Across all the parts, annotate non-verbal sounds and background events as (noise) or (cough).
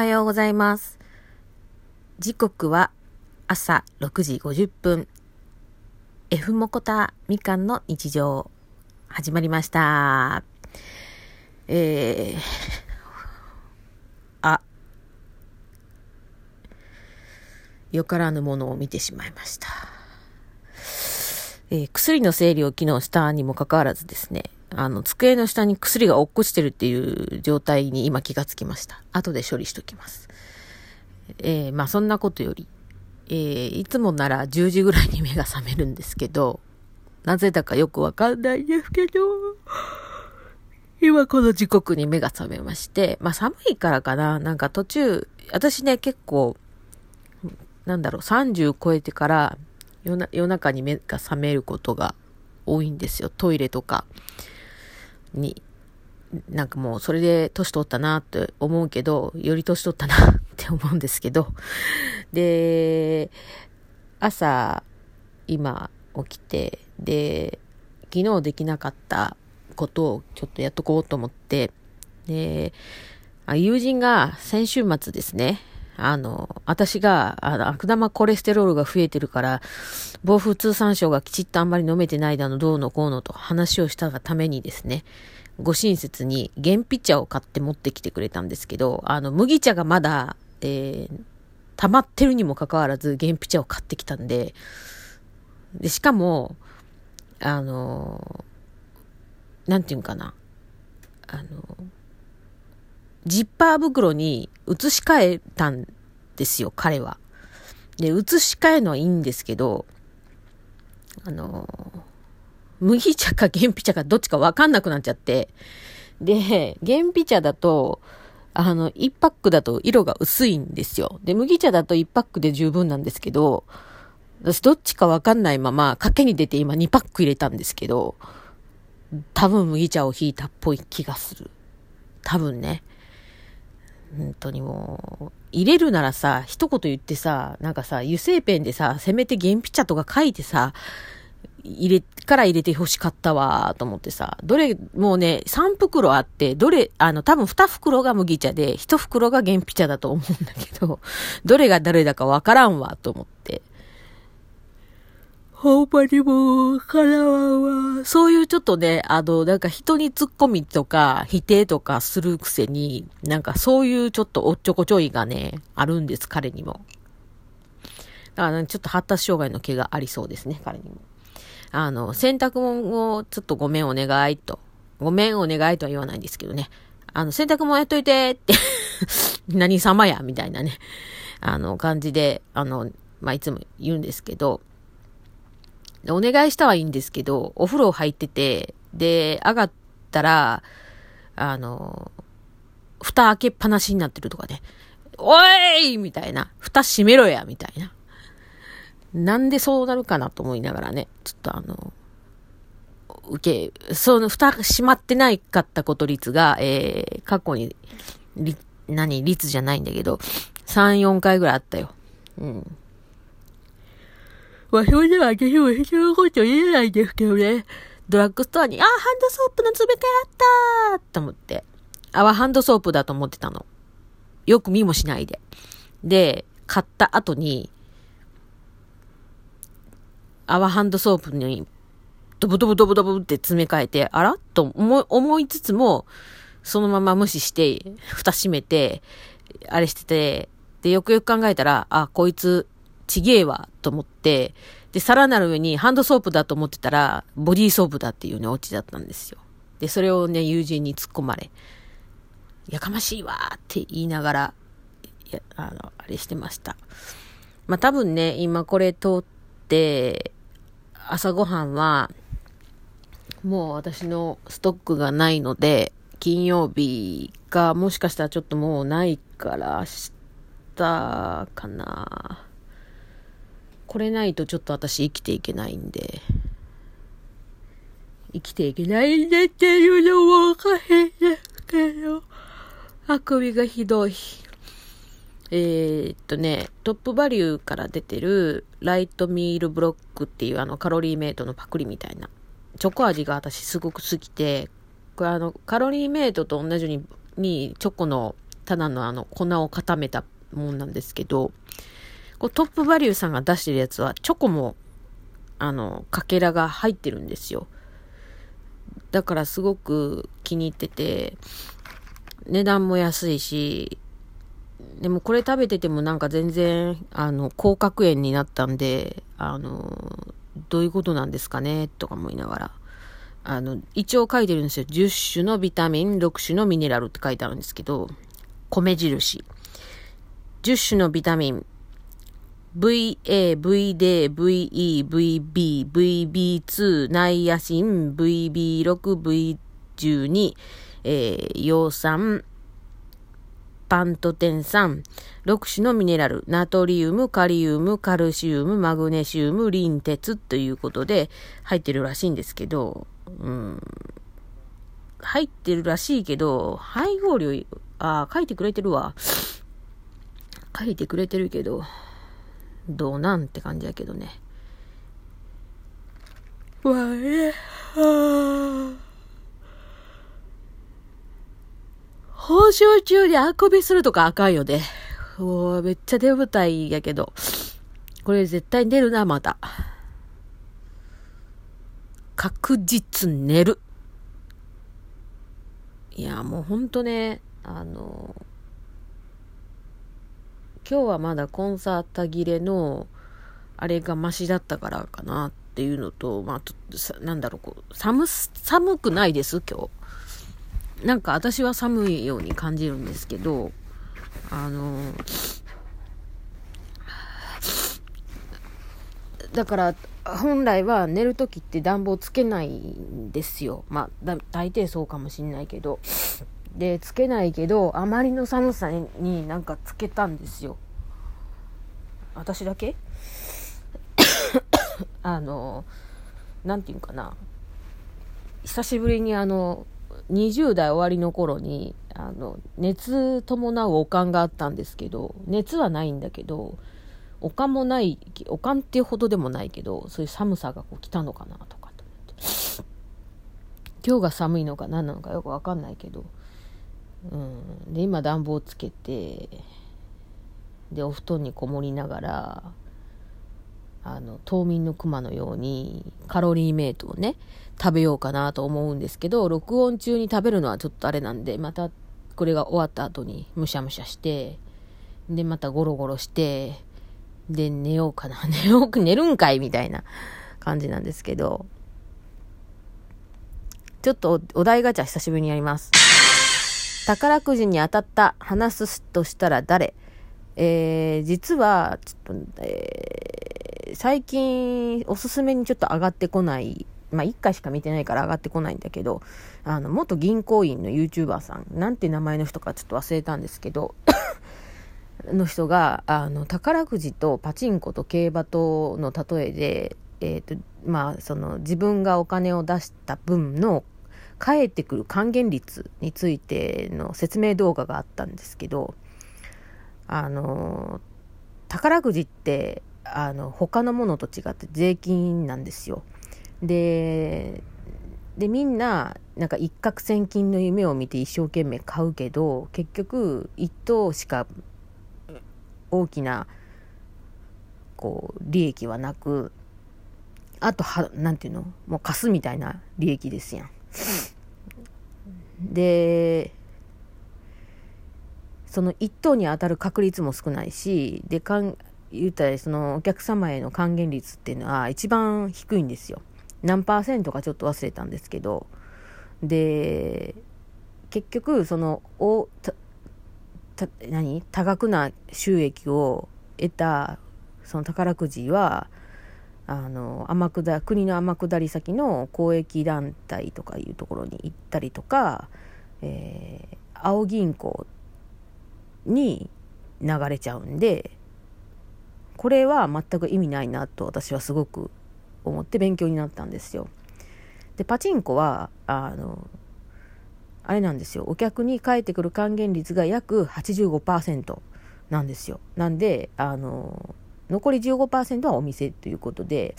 はようございます。時刻は朝6時50分。F モコタみかんの日常始まりました。えー、(laughs) あ、よからぬものを見てしまいました。えー薬の整理を昨日したにもかかわらずですね、あの、机の下に薬が落っこちてるっていう状態に今気がつきました。後で処理しときます。えーまあそんなことより、えーいつもなら10時ぐらいに目が覚めるんですけど、なぜだかよくわかんないですけど、今この時刻に目が覚めまして、まあ寒いからかな、なんか途中、私ね結構、なんだろう、30超えてから夜中に目が覚めることが多いんですよ。トイレとかに。なんかもうそれで年取ったなって思うけど、より年取ったな (laughs) って思うんですけど。で、朝、今起きて、で、昨日できなかったことをちょっとやっとこうと思って、で、あ友人が先週末ですね、あの、私が、あの、悪玉コレステロールが増えてるから、暴風通産省がきちっとあんまり飲めてないだの、どうのこうのと話をしたがためにですね、ご親切に原皮茶を買って持ってきてくれたんですけど、あの、麦茶がまだ、えー、溜まってるにもかかわらず原皮茶を買ってきたんで、で、しかも、あの、なんていうんかな、あの、ジッパー袋に移し替えたんですよ、彼は。で、移し替えのはいいんですけど、あの、麦茶か原皮茶かどっちかわかんなくなっちゃって、で、原皮茶だと、あの、1パックだと色が薄いんですよ。で、麦茶だと1パックで十分なんですけど、私どっちかわかんないまま、賭けに出て今2パック入れたんですけど、多分麦茶を引いたっぽい気がする。多分ね。本当にもう、入れるならさ、一言言ってさ、なんかさ、油性ペンでさ、せめて原皮茶とか書いてさ、入れ、から入れて欲しかったわ、と思ってさ、どれ、もうね、3袋あって、どれ、あの、多分2袋が麦茶で、1袋が原皮茶だと思うんだけど、どれが誰だかわからんわ、と思って。ほんまにもう、からわんわ。そういうちょっとね、あの、なんか人に突っ込みとか、否定とかするくせに、なんかそういうちょっとおっちょこちょいがね、あるんです、彼にも。だから、ね、ちょっと発達障害の毛がありそうですね、彼にも。あの、洗濯物をちょっとごめんお願いと。ごめんお願いとは言わないんですけどね。あの、洗濯物やっといてって (laughs) 何様やみたいなね。あの、感じで、あの、まあ、いつも言うんですけど、お願いしたはいいんですけど、お風呂入ってて、で、上がったら、あの、蓋開けっぱなしになってるとかね。おいみたいな。蓋閉めろやみたいな。なんでそうなるかなと思いながらね、ちょっとあの、受け、その蓋閉まってないかったこと率が、えー、過去に、何、率じゃないんだけど、3、4回ぐらいあったよ。うん。まあ、それでは私も人のこと言えないんですけどね。ドラッグストアに、あ、ハンドソープの詰め替えあったと思って。あはハンドソープだと思ってたの。よく見もしないで。で、買った後に、泡ハンドソープに、ドブドブドブドブって詰め替えて、あら？と思、思いつつも、そのまま無視して、蓋閉めて、あれしてて、で、よくよく考えたら、あ、こいつ、ちげえわ、と思って、で、さらなる上にハンドソープだと思ってたら、ボディーソープだっていうね、オチだったんですよ。で、それをね、友人に突っ込まれ、やかましいわって言いながら、いや、あの、あれしてました。まあ、多分ね、今これ通って、朝ごはんは、もう私のストックがないので、金曜日がもしかしたらちょっともうないから、明日かな。これないとちょっと私生きていけないんで、生きていけないんだっていうのもわかへんですけど、あくびがひどい。えー、っとね、トップバリューから出てるライトミールブロックっていうあのカロリーメイトのパクリみたいな。チョコ味が私すごく好きで、これあのカロリーメイトと同じようににチョコのただのあの、粉を固めたもんなんですけど、こうトップバリューさんが出してるやつは、チョコも、あの、かけらが入ってるんですよ。だからすごく気に入ってて、値段も安いし、でもこれ食べててもなんか全然、あの、甲殻炎になったんで、あの、どういうことなんですかねとか思いながら。あの、一応書いてるんですよ。10種のビタミン、6種のミネラルって書いてあるんですけど、米印。10種のビタミン、VA、VD、VE、VB、VB2、ナイアシン、VB6、V12、えー、葉酸、パントテン酸、6種のミネラル、ナトリウム、カリウム、カルシウム、マグネシウム、リン鉄ということで入ってるらしいんですけど、うん、入ってるらしいけど、配合量、あ書いてくれてるわ。書いてくれてるけど、どうなんって感じやけどね。わえ、は報酬中にあくびするとかあかんよね。もうめっちゃ眠たいやけど。これ絶対寝るな、また。確実寝る。いや、もうほんとね、あの、今日はまだコンサート切れの、あれがマシだったからかなっていうのと、まあ、なんだろう、こう、寒、寒くないです、今日。なんか私は寒いように感じるんですけど、あの、だから本来は寝る時って暖房つけないんですよ。まあ、大抵そうかもしんないけど。で、つけないけど、あまりの寒さになんかつけたんですよ。私だけ？(coughs) あの、なんていうかな。久しぶりにあの、20代終わりの頃に、あの、熱伴うおかんがあったんですけど、熱はないんだけど、おかんもない、おかんっていうほどでもないけど、そういう寒さがこう来たのかなとかと思って。今日が寒いのか何なのかよくわかんないけど、うん、で今暖房つけてでお布団にこもりながらあの冬眠のクマのようにカロリーメイトをね食べようかなと思うんですけど録音中に食べるのはちょっとあれなんでまたこれが終わった後にむしゃむしゃしてでまたゴロゴロしてで寝ようかな。(laughs) 寝よう寝るんかいみたいな感じなんですけど。ちょっとお題ガチャ久しぶりにやります。宝くじに当たった、話すとしたら誰？えー、実は、ちょっと、えー、最近、おすすめにちょっと上がってこない、まあ、1回しか見てないから上がってこないんだけど、あの、元銀行員の YouTuber さん、なんて名前の人かちょっと忘れたんですけど、(laughs) の人が、あの、宝くじとパチンコと競馬との例えで、え、ー、と、まあ、その、自分がお金を出した分の返ってくる還元率についての説明動画があったんですけど、あの、宝くじって、あの、他のものと違って税金なんですよ。で、で、みんな、なんか一攫千金の夢を見て一生懸命買うけど、結局、一等しか大きな、こう、利益はなく、あとは、なんていうのもう貸すみたいな利益ですやん。で、その1等に当たる確率も少ないし、で、かん、言ったらそのお客様への還元率っていうのは一番低いんですよ。何パーセントかちょっと忘れたんですけど、で、結局、その、お、た、た、何？多額な収益を得た、その宝くじは、あの天下国の天下り先の公益団体とかいうところに行ったりとか、えー、青銀行に流れちゃうんでこれは全く意味ないなと私はすごく思って勉強になったんですよ。でパチンコはあのあれなんですよお客に返ってくる還元率が約85%なんですよ。なんであの残り15%はお店ということで、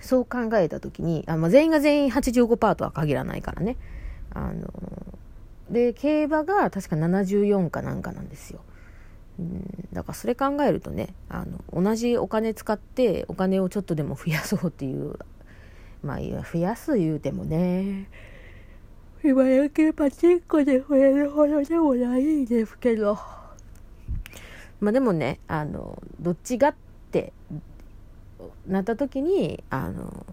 そう考えたときに、あまあ、全員が全員85%とは限らないからね。あの、で競馬が確か74かなんかなんですよ。うんだからそれ考えるとねあの同じお金使ってお金をちょっとでも増やそうっていうまあ増やす言うてもね今やけパチンコで増えるほどでもないんですけどまあでもねあのどっちがってなった時にあの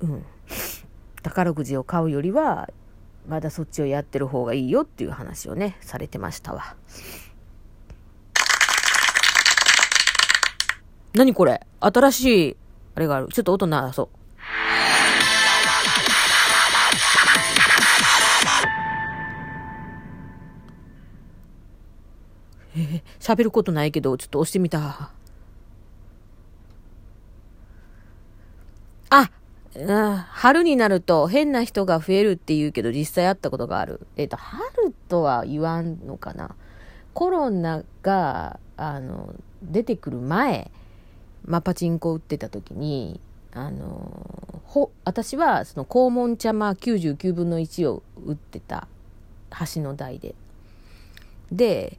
うん宝くじを買うよりはまだそっちをやってる方がいいよっていう話をねされてましたわ。何これ？新しい、あれがある。ちょっと音鳴らそう。えー、喋ることないけど、ちょっと押してみた。あ、春になると変な人が増えるって言うけど実際会ったことがある。えっ、ー、と、春とは言わんのかな。コロナが、あの、出てくる前、まあ、パチンコ打ってた時に、あのほ私はその黄門茶間99分の1を打ってた橋の台でで